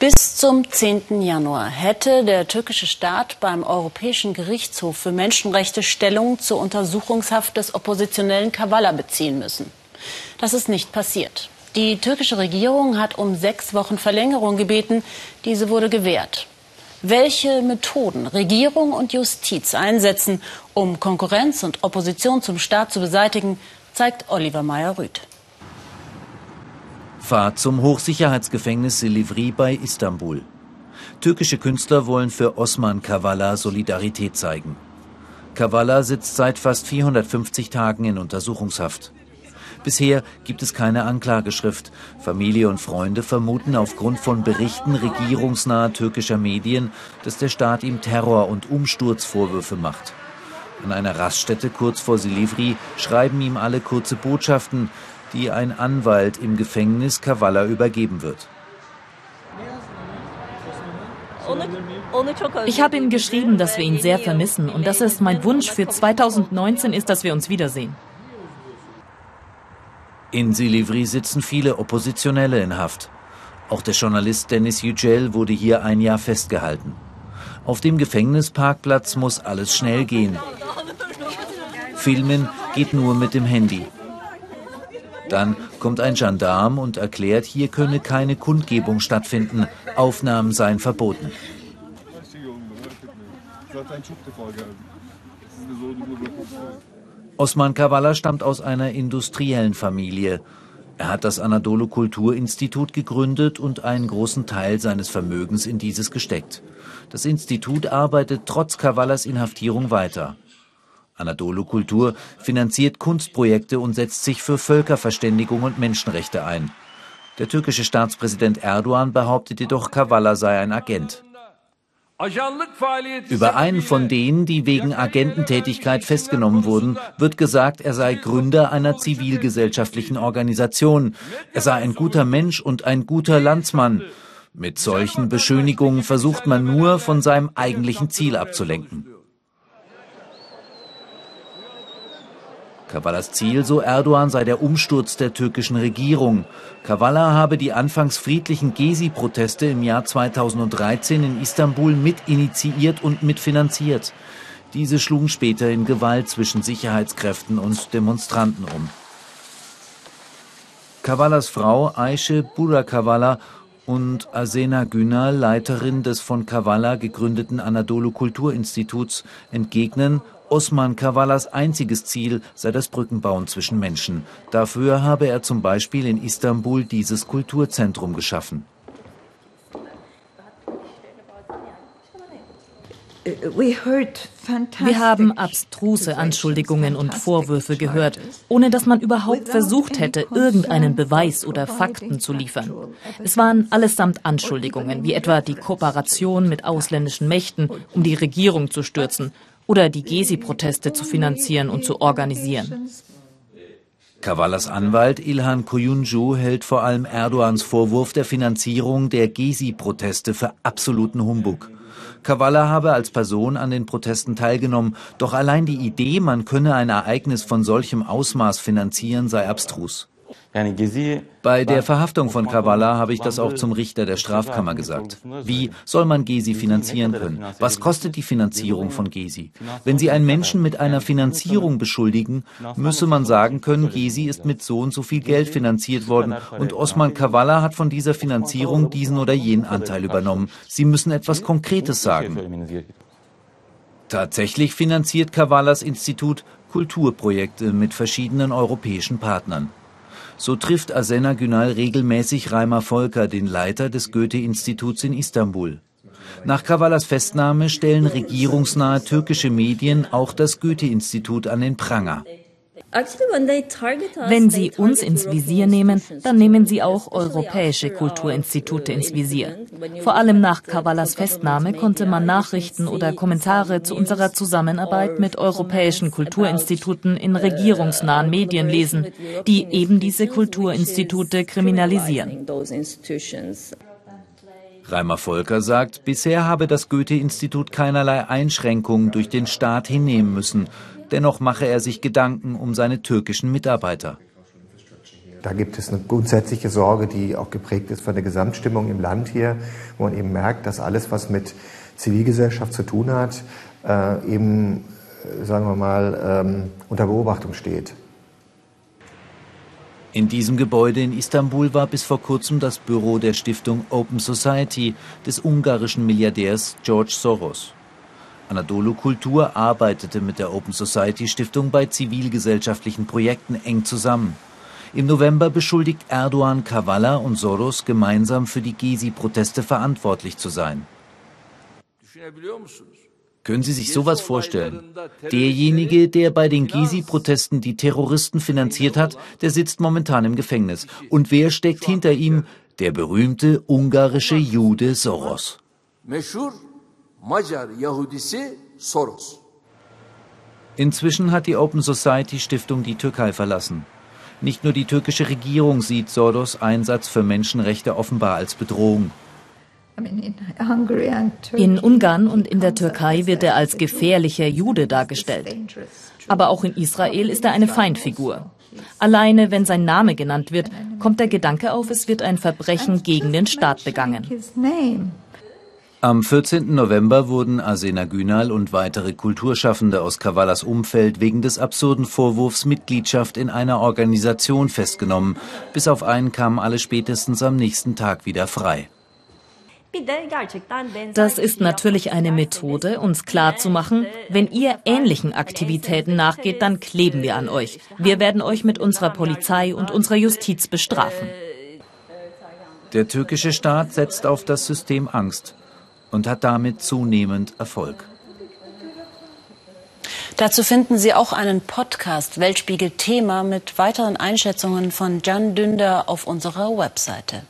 Bis zum 10. Januar hätte der türkische Staat beim Europäischen Gerichtshof für Menschenrechte Stellung zur Untersuchungshaft des Oppositionellen Kavala beziehen müssen. Das ist nicht passiert. Die türkische Regierung hat um sechs Wochen Verlängerung gebeten. Diese wurde gewährt. Welche Methoden Regierung und Justiz einsetzen, um Konkurrenz und Opposition zum Staat zu beseitigen, zeigt Oliver Meyer-Rüth. Fahrt zum Hochsicherheitsgefängnis Silivri bei Istanbul. Türkische Künstler wollen für Osman Kavala Solidarität zeigen. Kavala sitzt seit fast 450 Tagen in Untersuchungshaft. Bisher gibt es keine Anklageschrift. Familie und Freunde vermuten aufgrund von Berichten regierungsnaher türkischer Medien, dass der Staat ihm Terror- und Umsturzvorwürfe macht. An einer Raststätte kurz vor Silivri schreiben ihm alle kurze Botschaften, die ein Anwalt im Gefängnis Kavala übergeben wird. Ich habe ihm geschrieben, dass wir ihn sehr vermissen und dass es mein Wunsch für 2019 ist, dass wir uns wiedersehen. In Silivri sitzen viele Oppositionelle in Haft. Auch der Journalist Dennis Yücel wurde hier ein Jahr festgehalten. Auf dem Gefängnisparkplatz muss alles schnell gehen. Filmen geht nur mit dem Handy. Dann kommt ein Gendarm und erklärt, hier könne keine Kundgebung stattfinden. Aufnahmen seien verboten. Osman Kavala stammt aus einer industriellen Familie. Er hat das Anadolu Kulturinstitut gegründet und einen großen Teil seines Vermögens in dieses gesteckt. Das Institut arbeitet trotz Kavalas Inhaftierung weiter. Anadolu Kultur finanziert Kunstprojekte und setzt sich für Völkerverständigung und Menschenrechte ein. Der türkische Staatspräsident Erdogan behauptet jedoch, Kavala sei ein Agent. Über einen von denen, die wegen Agententätigkeit festgenommen wurden, wird gesagt, er sei Gründer einer zivilgesellschaftlichen Organisation. Er sei ein guter Mensch und ein guter Landsmann. Mit solchen Beschönigungen versucht man nur, von seinem eigentlichen Ziel abzulenken. Kavalas Ziel, so Erdogan, sei der Umsturz der türkischen Regierung. Kavala habe die anfangs friedlichen Gezi-Proteste im Jahr 2013 in Istanbul mitinitiiert und mitfinanziert. Diese schlugen später in Gewalt zwischen Sicherheitskräften und Demonstranten um. Kavalas Frau Aische Burakavala und Asena Günal, Leiterin des von Kavala gegründeten Anadolu Kulturinstituts, entgegnen, Osman Kavalas einziges Ziel sei das Brückenbauen zwischen Menschen. Dafür habe er zum Beispiel in Istanbul dieses Kulturzentrum geschaffen. Wir haben abstruse Anschuldigungen und Vorwürfe gehört, ohne dass man überhaupt versucht hätte, irgendeinen Beweis oder Fakten zu liefern. Es waren allesamt Anschuldigungen, wie etwa die Kooperation mit ausländischen Mächten, um die Regierung zu stürzen, oder die Gezi-Proteste zu finanzieren und zu organisieren. Kavalas Anwalt Ilhan Koyuncu hält vor allem Erdogans Vorwurf der Finanzierung der Gezi-Proteste für absoluten Humbug. Kavala habe als Person an den Protesten teilgenommen, doch allein die Idee, man könne ein Ereignis von solchem Ausmaß finanzieren, sei abstrus. Bei der Verhaftung von Kavala habe ich das auch zum Richter der Strafkammer gesagt. Wie soll man Gezi finanzieren können? Was kostet die Finanzierung von Gezi? Wenn Sie einen Menschen mit einer Finanzierung beschuldigen, müsse man sagen können, Gezi ist mit so und so viel Geld finanziert worden und Osman Kavala hat von dieser Finanzierung diesen oder jenen Anteil übernommen. Sie müssen etwas Konkretes sagen. Tatsächlich finanziert Kavalas Institut Kulturprojekte mit verschiedenen europäischen Partnern. So trifft Asena Günal regelmäßig Reimer Volker, den Leiter des Goethe-Instituts in Istanbul. Nach Kavalas Festnahme stellen regierungsnahe türkische Medien auch das Goethe-Institut an den Pranger. Wenn Sie uns ins Visier nehmen, dann nehmen Sie auch europäische Kulturinstitute ins Visier. Vor allem nach Kavalas Festnahme konnte man Nachrichten oder Kommentare zu unserer Zusammenarbeit mit europäischen Kulturinstituten in regierungsnahen Medien lesen, die eben diese Kulturinstitute kriminalisieren. Reimer Volker sagt, bisher habe das Goethe-Institut keinerlei Einschränkungen durch den Staat hinnehmen müssen. Dennoch mache er sich Gedanken um seine türkischen Mitarbeiter. Da gibt es eine grundsätzliche Sorge, die auch geprägt ist von der Gesamtstimmung im Land hier, wo man eben merkt, dass alles, was mit Zivilgesellschaft zu tun hat, äh, eben, äh, sagen wir mal, ähm, unter Beobachtung steht. In diesem Gebäude in Istanbul war bis vor kurzem das Büro der Stiftung Open Society des ungarischen Milliardärs George Soros. Anadolu Kultur arbeitete mit der Open Society Stiftung bei zivilgesellschaftlichen Projekten eng zusammen. Im November beschuldigt Erdogan Kavala und Soros gemeinsam für die Gezi-Proteste verantwortlich zu sein. Können Sie sich sowas vorstellen? Derjenige, der bei den Gezi-Protesten die Terroristen finanziert hat, der sitzt momentan im Gefängnis. Und wer steckt hinter ihm? Der berühmte ungarische Jude Soros. Inzwischen hat die Open Society Stiftung die Türkei verlassen. Nicht nur die türkische Regierung sieht Soros Einsatz für Menschenrechte offenbar als Bedrohung. In Ungarn und in der Türkei wird er als gefährlicher Jude dargestellt. Aber auch in Israel ist er eine Feindfigur. Alleine, wenn sein Name genannt wird, kommt der Gedanke auf, es wird ein Verbrechen gegen den Staat begangen. Am 14. November wurden Asena Günal und weitere Kulturschaffende aus Kavallas Umfeld wegen des absurden Vorwurfs Mitgliedschaft in einer Organisation festgenommen. Bis auf einen kamen alle spätestens am nächsten Tag wieder frei. Das ist natürlich eine Methode, uns klarzumachen, wenn ihr ähnlichen Aktivitäten nachgeht, dann kleben wir an euch. Wir werden euch mit unserer Polizei und unserer Justiz bestrafen. Der türkische Staat setzt auf das System Angst und hat damit zunehmend Erfolg. Dazu finden Sie auch einen Podcast Weltspiegel Thema mit weiteren Einschätzungen von Jan Dünder auf unserer Webseite.